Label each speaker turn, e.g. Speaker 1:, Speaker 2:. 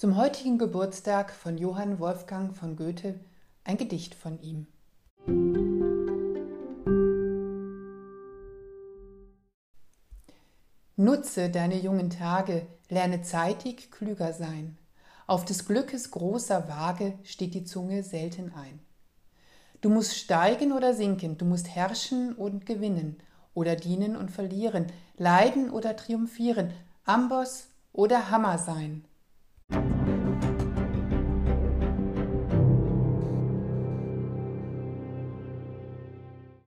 Speaker 1: Zum heutigen Geburtstag von Johann Wolfgang von Goethe ein Gedicht von ihm. Nutze deine jungen Tage, lerne zeitig klüger sein. Auf des Glückes großer Waage steht die Zunge selten ein. Du musst steigen oder sinken, du musst herrschen und gewinnen, oder dienen und verlieren, leiden oder triumphieren, Amboss oder Hammer sein.